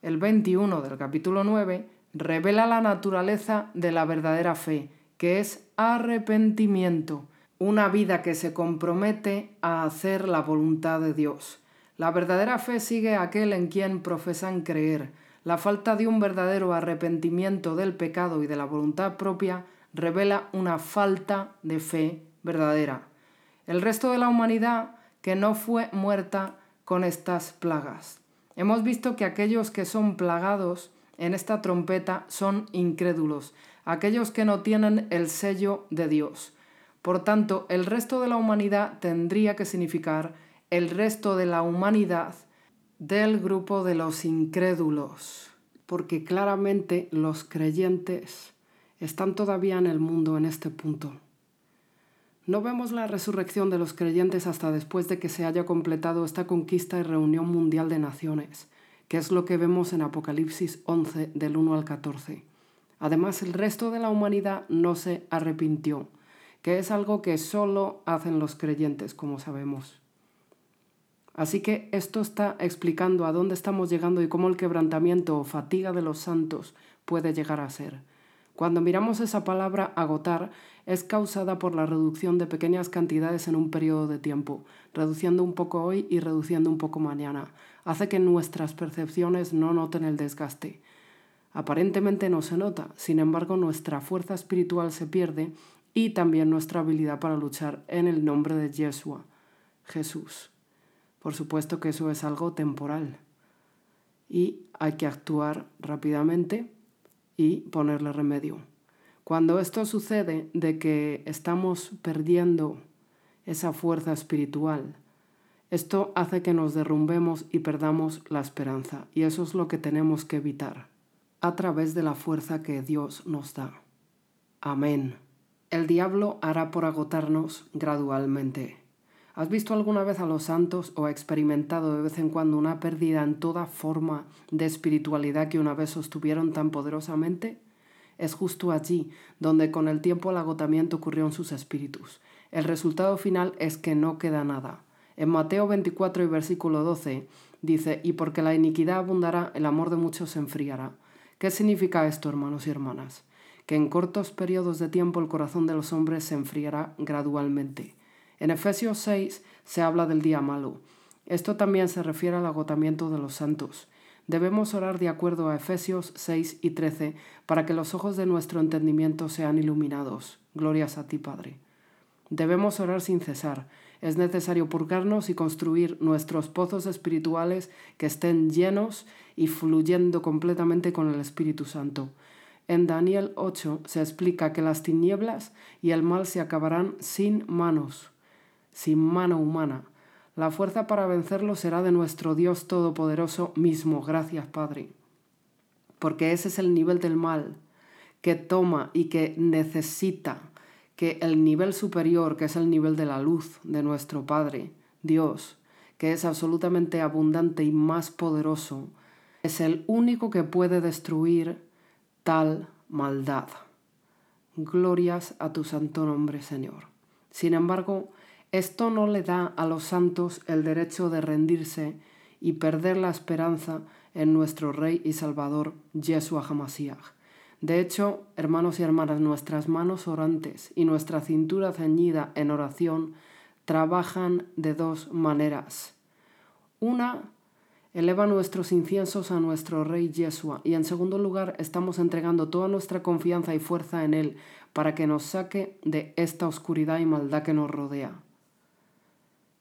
el 21 del capítulo 9, revela la naturaleza de la verdadera fe, que es arrepentimiento, una vida que se compromete a hacer la voluntad de Dios. La verdadera fe sigue a aquel en quien profesan creer. La falta de un verdadero arrepentimiento del pecado y de la voluntad propia revela una falta de fe verdadera. El resto de la humanidad que no fue muerta con estas plagas. Hemos visto que aquellos que son plagados en esta trompeta son incrédulos, aquellos que no tienen el sello de Dios. Por tanto, el resto de la humanidad tendría que significar el resto de la humanidad del grupo de los incrédulos, porque claramente los creyentes están todavía en el mundo en este punto. No vemos la resurrección de los creyentes hasta después de que se haya completado esta conquista y reunión mundial de naciones, que es lo que vemos en Apocalipsis 11 del 1 al 14. Además, el resto de la humanidad no se arrepintió. que es algo que solo hacen los creyentes, como sabemos. Así que esto está explicando a dónde estamos llegando y cómo el quebrantamiento o fatiga de los santos puede llegar a ser. Cuando miramos esa palabra agotar, es causada por la reducción de pequeñas cantidades en un periodo de tiempo, reduciendo un poco hoy y reduciendo un poco mañana. Hace que nuestras percepciones no noten el desgaste. Aparentemente no se nota, sin embargo nuestra fuerza espiritual se pierde y también nuestra habilidad para luchar en el nombre de Yeshua, Jesús. Por supuesto que eso es algo temporal y hay que actuar rápidamente y ponerle remedio. Cuando esto sucede de que estamos perdiendo esa fuerza espiritual, esto hace que nos derrumbemos y perdamos la esperanza y eso es lo que tenemos que evitar a través de la fuerza que Dios nos da. Amén. El diablo hará por agotarnos gradualmente. ¿Has visto alguna vez a los santos o experimentado de vez en cuando una pérdida en toda forma de espiritualidad que una vez sostuvieron tan poderosamente? Es justo allí donde con el tiempo el agotamiento ocurrió en sus espíritus. El resultado final es que no queda nada. En Mateo 24 y versículo 12 dice, y porque la iniquidad abundará, el amor de muchos se enfriará. ¿Qué significa esto, hermanos y hermanas? Que en cortos periodos de tiempo el corazón de los hombres se enfriará gradualmente en Efesios 6 se habla del día malo. Esto también se refiere al agotamiento de los santos. Debemos orar de acuerdo a Efesios 6 y 13 para que los ojos de nuestro entendimiento sean iluminados. Glorias a ti, Padre. Debemos orar sin cesar. Es necesario purgarnos y construir nuestros pozos espirituales que estén llenos y fluyendo completamente con el Espíritu Santo. En Daniel 8 se explica que las tinieblas y el mal se acabarán sin manos sin mano humana. La fuerza para vencerlo será de nuestro Dios Todopoderoso mismo. Gracias, Padre. Porque ese es el nivel del mal que toma y que necesita que el nivel superior, que es el nivel de la luz de nuestro Padre, Dios, que es absolutamente abundante y más poderoso, es el único que puede destruir tal maldad. Glorias a tu santo nombre, Señor. Sin embargo, esto no le da a los santos el derecho de rendirse y perder la esperanza en nuestro Rey y Salvador, Yeshua HaMashiach. De hecho, hermanos y hermanas, nuestras manos orantes y nuestra cintura ceñida en oración trabajan de dos maneras. Una, eleva nuestros inciensos a nuestro Rey Yeshua y en segundo lugar estamos entregando toda nuestra confianza y fuerza en Él para que nos saque de esta oscuridad y maldad que nos rodea.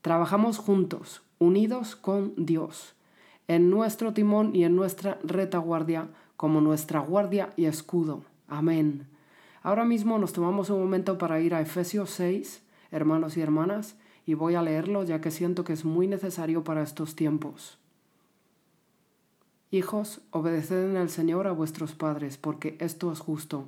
Trabajamos juntos, unidos con Dios, en nuestro timón y en nuestra retaguardia, como nuestra guardia y escudo. Amén. Ahora mismo nos tomamos un momento para ir a Efesios 6, hermanos y hermanas, y voy a leerlo ya que siento que es muy necesario para estos tiempos. Hijos, obedeced en el Señor a vuestros padres, porque esto es justo.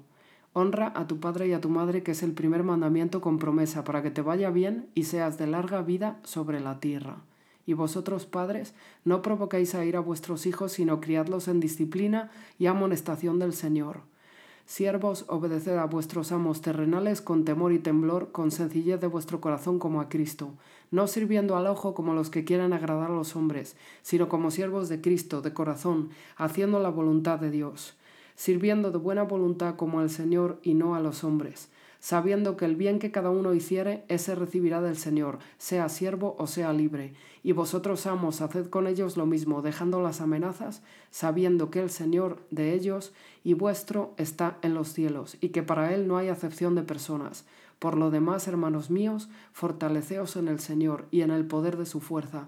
Honra a tu padre y a tu madre, que es el primer mandamiento con promesa, para que te vaya bien y seas de larga vida sobre la tierra. Y vosotros, padres, no provoquéis a ir a vuestros hijos, sino criadlos en disciplina y amonestación del Señor. Siervos, obedeced a vuestros amos terrenales con temor y temblor, con sencillez de vuestro corazón como a Cristo, no sirviendo al ojo como los que quieran agradar a los hombres, sino como siervos de Cristo, de corazón, haciendo la voluntad de Dios sirviendo de buena voluntad como al Señor y no a los hombres, sabiendo que el bien que cada uno hiciere, ese recibirá del Señor, sea siervo o sea libre. Y vosotros, amos, haced con ellos lo mismo, dejando las amenazas, sabiendo que el Señor de ellos y vuestro está en los cielos, y que para Él no hay acepción de personas. Por lo demás, hermanos míos, fortaleceos en el Señor y en el poder de su fuerza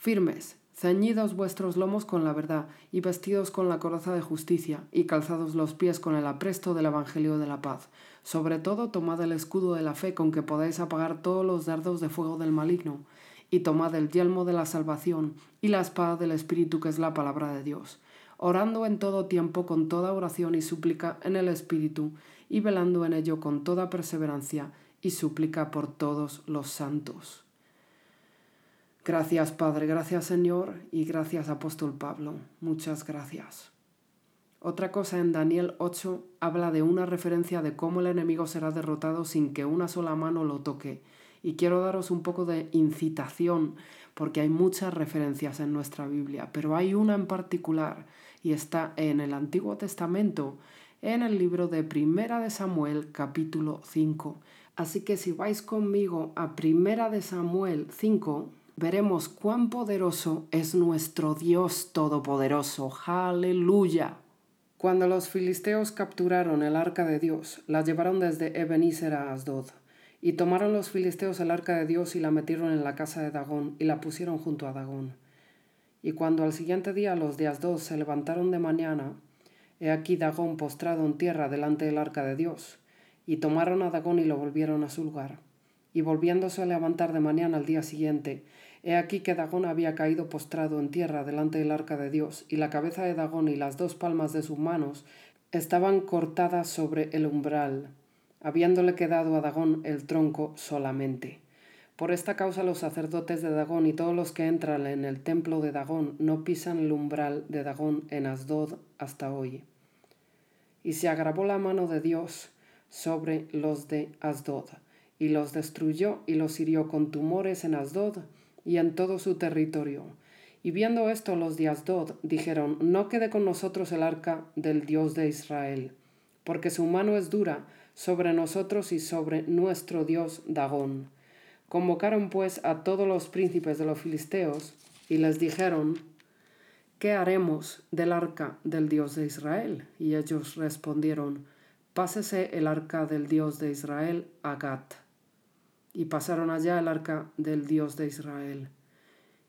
firmes, Ceñidos vuestros lomos con la verdad, y vestidos con la coraza de justicia, y calzados los pies con el apresto del Evangelio de la paz. Sobre todo tomad el escudo de la fe con que podáis apagar todos los dardos de fuego del maligno, y tomad el yelmo de la salvación, y la espada del Espíritu que es la palabra de Dios, orando en todo tiempo con toda oración y súplica en el Espíritu, y velando en ello con toda perseverancia y súplica por todos los santos. Gracias Padre, gracias Señor y gracias Apóstol Pablo. Muchas gracias. Otra cosa en Daniel 8 habla de una referencia de cómo el enemigo será derrotado sin que una sola mano lo toque. Y quiero daros un poco de incitación porque hay muchas referencias en nuestra Biblia, pero hay una en particular y está en el Antiguo Testamento, en el libro de Primera de Samuel capítulo 5. Así que si vais conmigo a Primera de Samuel 5, veremos cuán poderoso es nuestro Dios Todopoderoso. Aleluya. Cuando los filisteos capturaron el arca de Dios, la llevaron desde Ebenezer a Asdod. Y tomaron los filisteos el arca de Dios y la metieron en la casa de Dagón y la pusieron junto a Dagón. Y cuando al siguiente día los de Asdod se levantaron de mañana, he aquí Dagón postrado en tierra delante del arca de Dios. Y tomaron a Dagón y lo volvieron a su lugar. Y volviéndose a levantar de mañana al día siguiente, He aquí que Dagón había caído postrado en tierra delante del arca de Dios, y la cabeza de Dagón y las dos palmas de sus manos estaban cortadas sobre el umbral, habiéndole quedado a Dagón el tronco solamente. Por esta causa los sacerdotes de Dagón y todos los que entran en el templo de Dagón no pisan el umbral de Dagón en Asdod hasta hoy. Y se agravó la mano de Dios sobre los de Asdod, y los destruyó y los hirió con tumores en Asdod, y en todo su territorio. Y viendo esto los de Asdod dijeron, no quede con nosotros el arca del Dios de Israel, porque su mano es dura sobre nosotros y sobre nuestro Dios Dagón. Convocaron pues a todos los príncipes de los filisteos y les dijeron, ¿qué haremos del arca del Dios de Israel? Y ellos respondieron, pásese el arca del Dios de Israel a Gat y pasaron allá el arca del Dios de Israel.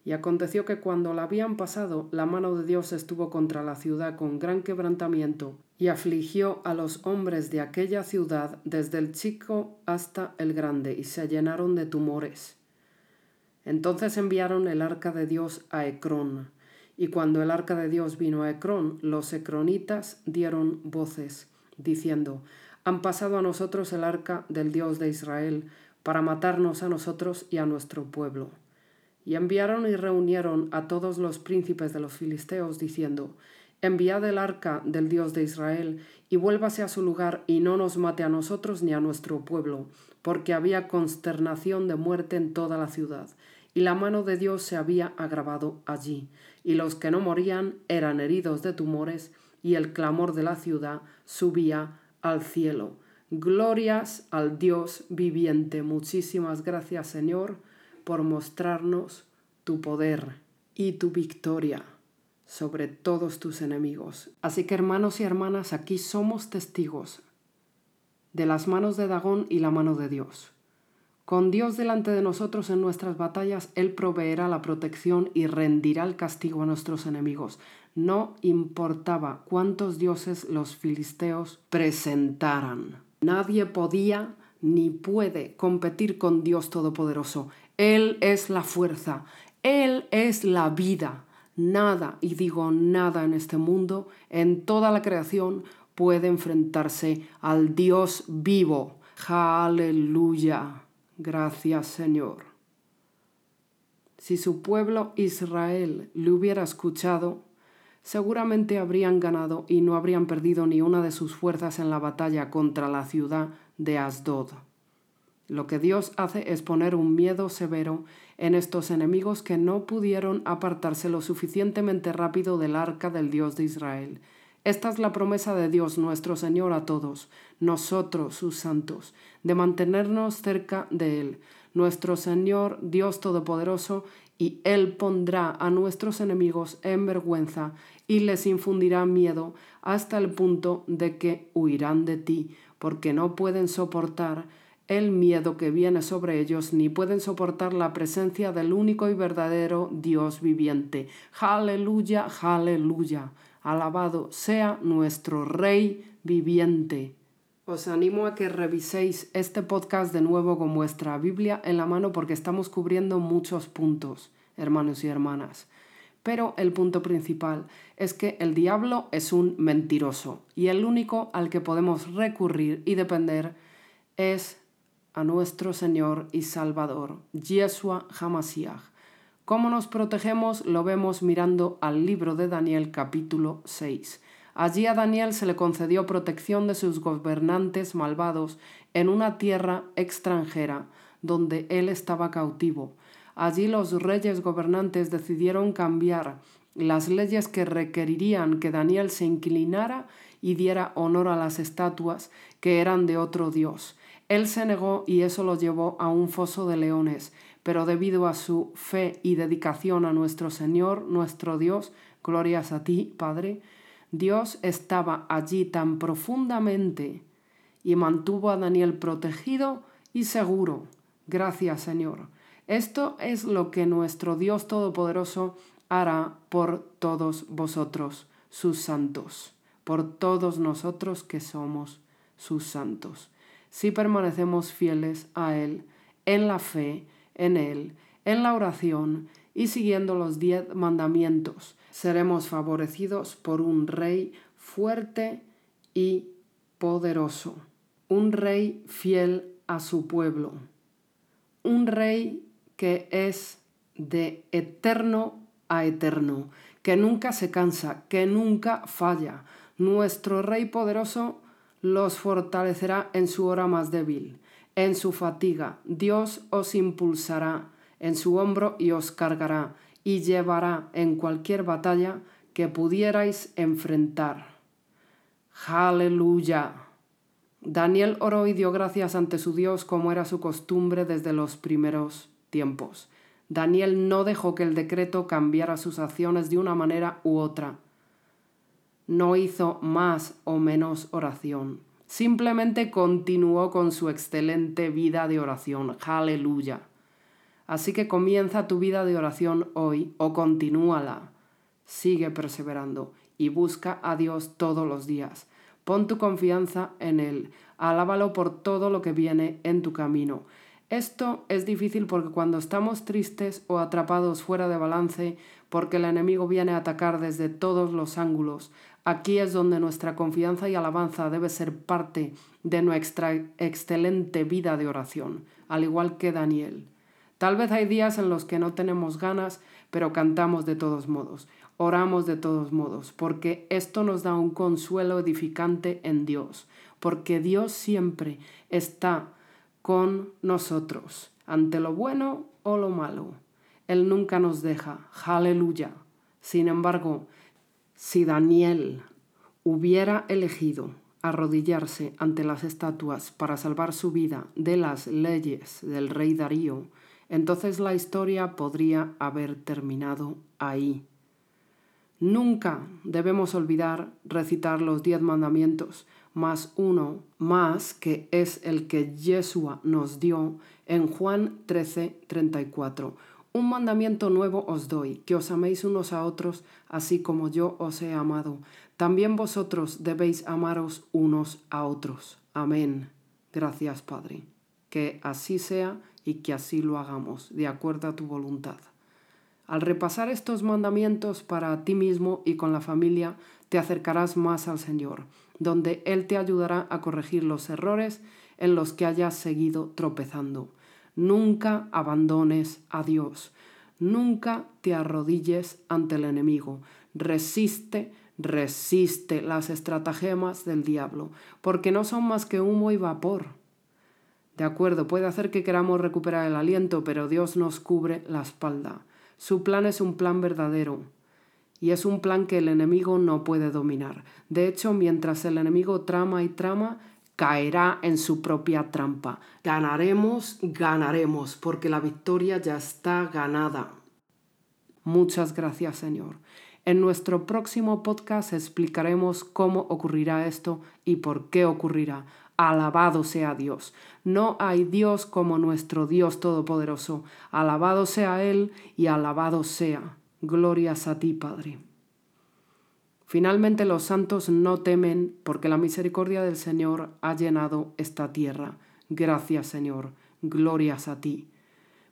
Y aconteció que cuando la habían pasado, la mano de Dios estuvo contra la ciudad con gran quebrantamiento, y afligió a los hombres de aquella ciudad desde el chico hasta el grande, y se llenaron de tumores. Entonces enviaron el arca de Dios a Ecrón, y cuando el arca de Dios vino a Ecrón, los ecronitas dieron voces, diciendo, Han pasado a nosotros el arca del Dios de Israel, para matarnos a nosotros y a nuestro pueblo. Y enviaron y reunieron a todos los príncipes de los filisteos, diciendo, Enviad el arca del Dios de Israel, y vuélvase a su lugar, y no nos mate a nosotros ni a nuestro pueblo, porque había consternación de muerte en toda la ciudad, y la mano de Dios se había agravado allí, y los que no morían eran heridos de tumores, y el clamor de la ciudad subía al cielo. Glorias al Dios viviente. Muchísimas gracias Señor por mostrarnos tu poder y tu victoria sobre todos tus enemigos. Así que hermanos y hermanas, aquí somos testigos de las manos de Dagón y la mano de Dios. Con Dios delante de nosotros en nuestras batallas, Él proveerá la protección y rendirá el castigo a nuestros enemigos. No importaba cuántos dioses los filisteos presentaran. Nadie podía ni puede competir con Dios Todopoderoso. Él es la fuerza, Él es la vida. Nada, y digo nada en este mundo, en toda la creación, puede enfrentarse al Dios vivo. Aleluya. Gracias Señor. Si su pueblo Israel le hubiera escuchado, seguramente habrían ganado y no habrían perdido ni una de sus fuerzas en la batalla contra la ciudad de Asdod. Lo que Dios hace es poner un miedo severo en estos enemigos que no pudieron apartarse lo suficientemente rápido del arca del Dios de Israel. Esta es la promesa de Dios nuestro Señor a todos, nosotros sus santos, de mantenernos cerca de Él. Nuestro Señor Dios Todopoderoso y Él pondrá a nuestros enemigos en vergüenza y les infundirá miedo hasta el punto de que huirán de ti, porque no pueden soportar el miedo que viene sobre ellos, ni pueden soportar la presencia del único y verdadero Dios viviente. Aleluya, aleluya. Alabado sea nuestro Rey viviente. Os animo a que reviséis este podcast de nuevo con vuestra Biblia en la mano porque estamos cubriendo muchos puntos, hermanos y hermanas. Pero el punto principal es que el diablo es un mentiroso y el único al que podemos recurrir y depender es a nuestro Señor y Salvador, Yeshua Hamasiach. ¿Cómo nos protegemos? Lo vemos mirando al libro de Daniel capítulo 6. Allí a Daniel se le concedió protección de sus gobernantes malvados en una tierra extranjera donde él estaba cautivo. Allí los reyes gobernantes decidieron cambiar las leyes que requerirían que Daniel se inclinara y diera honor a las estatuas que eran de otro dios. Él se negó y eso lo llevó a un foso de leones, pero debido a su fe y dedicación a nuestro Señor, nuestro Dios, glorias a ti, Padre, Dios estaba allí tan profundamente y mantuvo a Daniel protegido y seguro. Gracias, Señor. Esto es lo que nuestro Dios Todopoderoso hará por todos vosotros, sus santos, por todos nosotros que somos sus santos. Si permanecemos fieles a Él, en la fe, en Él, en la oración y siguiendo los diez mandamientos, seremos favorecidos por un Rey fuerte y poderoso, un Rey fiel a su pueblo, un Rey que es de eterno a eterno, que nunca se cansa, que nunca falla. Nuestro Rey poderoso los fortalecerá en su hora más débil, en su fatiga. Dios os impulsará en su hombro y os cargará y llevará en cualquier batalla que pudierais enfrentar. Aleluya. Daniel oró y dio gracias ante su Dios como era su costumbre desde los primeros tiempos. Daniel no dejó que el decreto cambiara sus acciones de una manera u otra. No hizo más o menos oración. Simplemente continuó con su excelente vida de oración. Aleluya. Así que comienza tu vida de oración hoy o continúala. Sigue perseverando y busca a Dios todos los días. Pon tu confianza en Él. Alábalo por todo lo que viene en tu camino. Esto es difícil porque cuando estamos tristes o atrapados fuera de balance, porque el enemigo viene a atacar desde todos los ángulos, aquí es donde nuestra confianza y alabanza debe ser parte de nuestra excelente vida de oración, al igual que Daniel. Tal vez hay días en los que no tenemos ganas, pero cantamos de todos modos, oramos de todos modos, porque esto nos da un consuelo edificante en Dios, porque Dios siempre está con nosotros, ante lo bueno o lo malo. Él nunca nos deja. Aleluya. Sin embargo, si Daniel hubiera elegido arrodillarse ante las estatuas para salvar su vida de las leyes del rey Darío, entonces la historia podría haber terminado ahí. Nunca debemos olvidar recitar los diez mandamientos, más uno más que es el que Yeshua nos dio en Juan 13, 34. Un mandamiento nuevo os doy, que os améis unos a otros, así como yo os he amado. También vosotros debéis amaros unos a otros. Amén. Gracias, Padre. Que así sea y que así lo hagamos, de acuerdo a tu voluntad. Al repasar estos mandamientos para ti mismo y con la familia, te acercarás más al Señor donde Él te ayudará a corregir los errores en los que hayas seguido tropezando. Nunca abandones a Dios. Nunca te arrodilles ante el enemigo. Resiste, resiste las estratagemas del diablo, porque no son más que humo y vapor. De acuerdo, puede hacer que queramos recuperar el aliento, pero Dios nos cubre la espalda. Su plan es un plan verdadero, y es un plan que el enemigo no puede dominar. De hecho, mientras el enemigo trama y trama, caerá en su propia trampa. Ganaremos, ganaremos, porque la victoria ya está ganada. Muchas gracias, Señor. En nuestro próximo podcast explicaremos cómo ocurrirá esto y por qué ocurrirá. Alabado sea Dios. No hay Dios como nuestro Dios Todopoderoso. Alabado sea Él y alabado sea. Glorias a ti, Padre. Finalmente los santos no temen porque la misericordia del Señor ha llenado esta tierra. Gracias, Señor. Glorias a ti.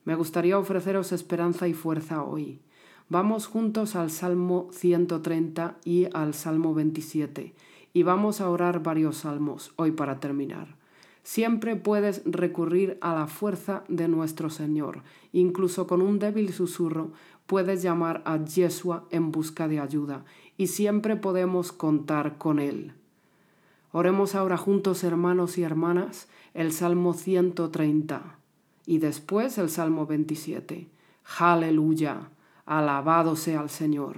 Me gustaría ofreceros esperanza y fuerza hoy. Vamos juntos al Salmo 130 y al Salmo 27 y vamos a orar varios salmos hoy para terminar. Siempre puedes recurrir a la fuerza de nuestro Señor. Incluso con un débil susurro puedes llamar a Yeshua en busca de ayuda y siempre podemos contar con Él. Oremos ahora juntos, hermanos y hermanas, el Salmo 130 y después el Salmo 27. Aleluya, alabado sea el Señor.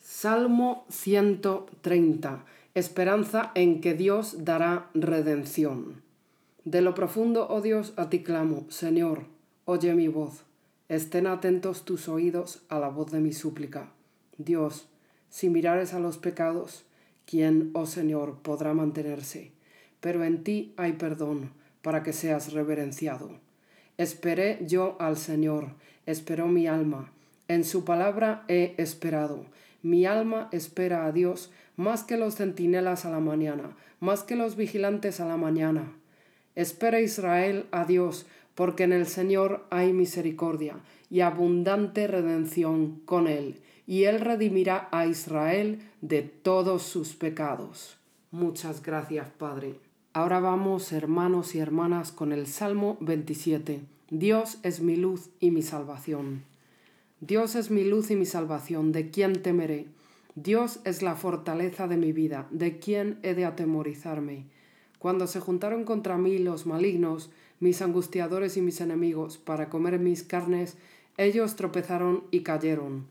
Salmo 130 esperanza en que Dios dará redención. De lo profundo, oh Dios, a ti clamo, Señor, oye mi voz. Estén atentos tus oídos a la voz de mi súplica. Dios, si mirares a los pecados, ¿quién, oh Señor, podrá mantenerse? Pero en ti hay perdón, para que seas reverenciado. Esperé yo al Señor, esperó mi alma. En su palabra he esperado. Mi alma espera a Dios más que los centinelas a la mañana, más que los vigilantes a la mañana. Espera Israel a Dios, porque en el Señor hay misericordia y abundante redención con él, y él redimirá a Israel de todos sus pecados. Muchas gracias, Padre. Ahora vamos, hermanos y hermanas, con el Salmo 27. Dios es mi luz y mi salvación. Dios es mi luz y mi salvación, ¿de quién temeré? Dios es la fortaleza de mi vida, ¿de quién he de atemorizarme? Cuando se juntaron contra mí los malignos, mis angustiadores y mis enemigos, para comer mis carnes, ellos tropezaron y cayeron.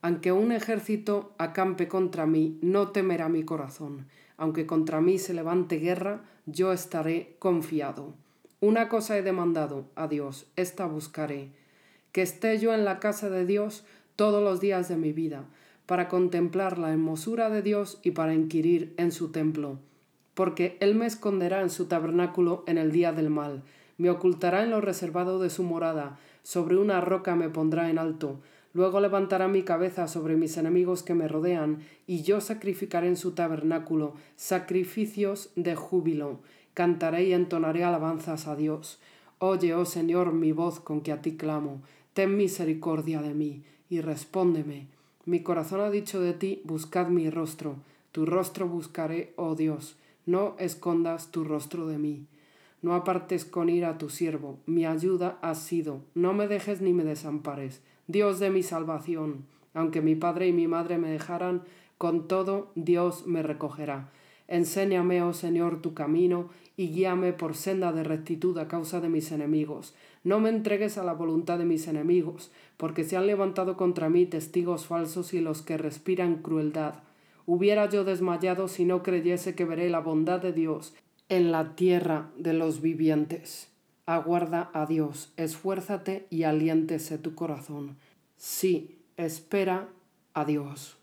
Aunque un ejército acampe contra mí, no temerá mi corazón. Aunque contra mí se levante guerra, yo estaré confiado. Una cosa he demandado a Dios, esta buscaré, que esté yo en la casa de Dios todos los días de mi vida, para contemplar la hermosura de Dios y para inquirir en su templo. Porque Él me esconderá en su tabernáculo en el día del mal, me ocultará en lo reservado de su morada, sobre una roca me pondrá en alto, luego levantará mi cabeza sobre mis enemigos que me rodean, y yo sacrificaré en su tabernáculo sacrificios de júbilo, cantaré y entonaré alabanzas a Dios. Oye, oh Señor, mi voz con que a ti clamo, ten misericordia de mí, y respóndeme mi corazón ha dicho de ti, buscad mi rostro, tu rostro buscaré, oh Dios, no escondas tu rostro de mí. No apartes con ira a tu siervo, mi ayuda has sido, no me dejes ni me desampares, Dios de mi salvación. Aunque mi padre y mi madre me dejaran, con todo Dios me recogerá. Enséñame, oh Señor, tu camino y guíame por senda de rectitud a causa de mis enemigos. No me entregues a la voluntad de mis enemigos, porque se han levantado contra mí testigos falsos y los que respiran crueldad. Hubiera yo desmayado si no creyese que veré la bondad de Dios en la tierra de los vivientes. Aguarda a Dios, esfuérzate y aliéntese tu corazón. Sí, espera a Dios.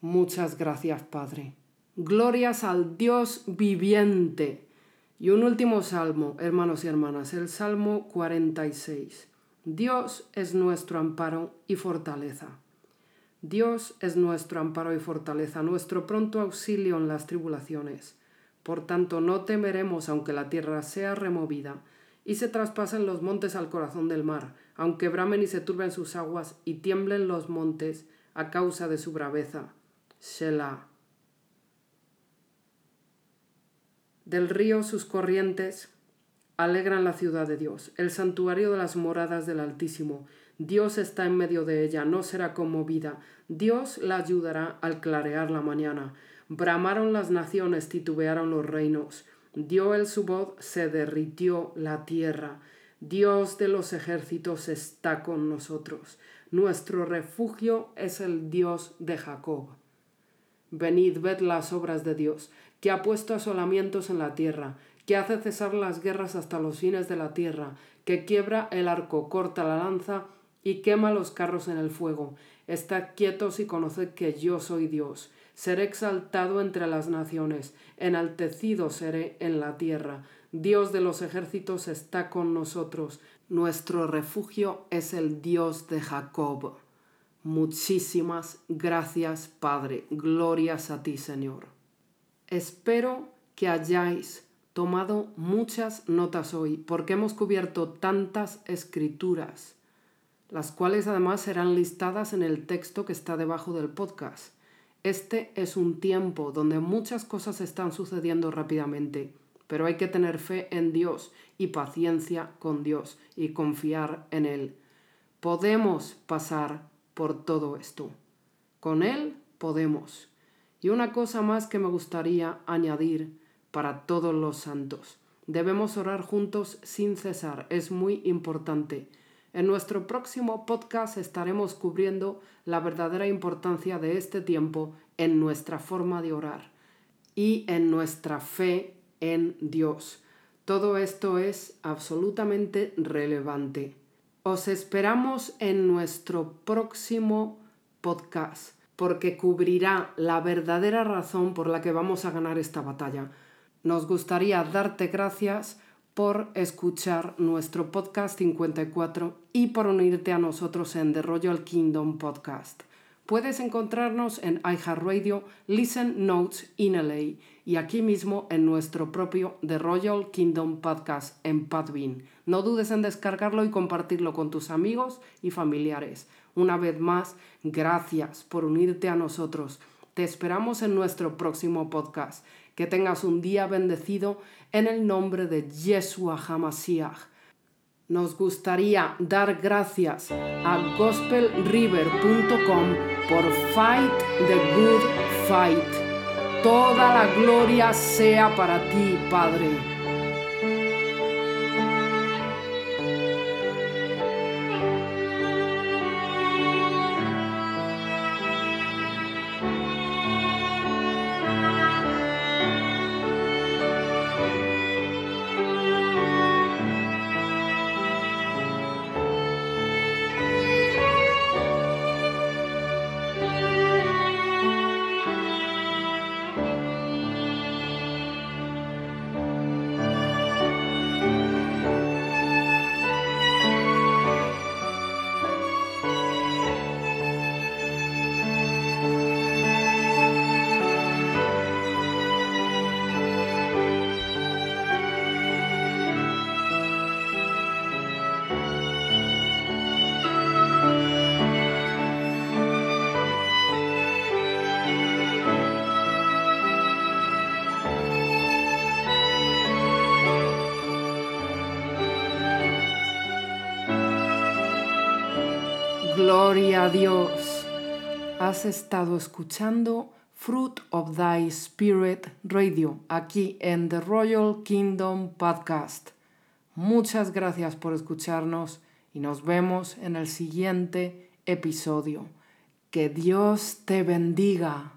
Muchas gracias, Padre. Glorias al Dios viviente y un último salmo, hermanos y hermanas, el Salmo 46. Dios es nuestro amparo y fortaleza. Dios es nuestro amparo y fortaleza, nuestro pronto auxilio en las tribulaciones. Por tanto, no temeremos aunque la tierra sea removida y se traspasen los montes al corazón del mar, aunque bramen y se turben sus aguas y tiemblen los montes a causa de su braveza. Selah. Del río sus corrientes alegran la ciudad de Dios, el santuario de las moradas del Altísimo. Dios está en medio de ella, no será conmovida. Dios la ayudará al clarear la mañana. Bramaron las naciones, titubearon los reinos. Dio él su voz, se derritió la tierra. Dios de los ejércitos está con nosotros. Nuestro refugio es el Dios de Jacob. Venid, ved las obras de Dios que ha puesto asolamientos en la tierra, que hace cesar las guerras hasta los fines de la tierra, que quiebra el arco, corta la lanza y quema los carros en el fuego. Estad quietos y conoced que yo soy Dios. Seré exaltado entre las naciones, enaltecido seré en la tierra. Dios de los ejércitos está con nosotros. Nuestro refugio es el Dios de Jacob. Muchísimas gracias, Padre. Glorias a ti, Señor. Espero que hayáis tomado muchas notas hoy, porque hemos cubierto tantas escrituras, las cuales además serán listadas en el texto que está debajo del podcast. Este es un tiempo donde muchas cosas están sucediendo rápidamente, pero hay que tener fe en Dios y paciencia con Dios y confiar en Él. Podemos pasar por todo esto. Con Él podemos. Y una cosa más que me gustaría añadir para todos los santos. Debemos orar juntos sin cesar, es muy importante. En nuestro próximo podcast estaremos cubriendo la verdadera importancia de este tiempo en nuestra forma de orar y en nuestra fe en Dios. Todo esto es absolutamente relevante. Os esperamos en nuestro próximo podcast porque cubrirá la verdadera razón por la que vamos a ganar esta batalla. Nos gustaría darte gracias por escuchar nuestro podcast 54 y por unirte a nosotros en The Royal Kingdom Podcast. Puedes encontrarnos en iHeartRadio, Listen Notes in LA y aquí mismo en nuestro propio The Royal Kingdom Podcast en Podbean. No dudes en descargarlo y compartirlo con tus amigos y familiares. Una vez más, gracias por unirte a nosotros. Te esperamos en nuestro próximo podcast. Que tengas un día bendecido en el nombre de Yeshua HaMashiach. Nos gustaría dar gracias a gospelriver.com por Fight the Good Fight. Toda la gloria sea para ti, Padre. Has estado escuchando Fruit of Thy Spirit Radio aquí en The Royal Kingdom Podcast. Muchas gracias por escucharnos y nos vemos en el siguiente episodio. Que Dios te bendiga.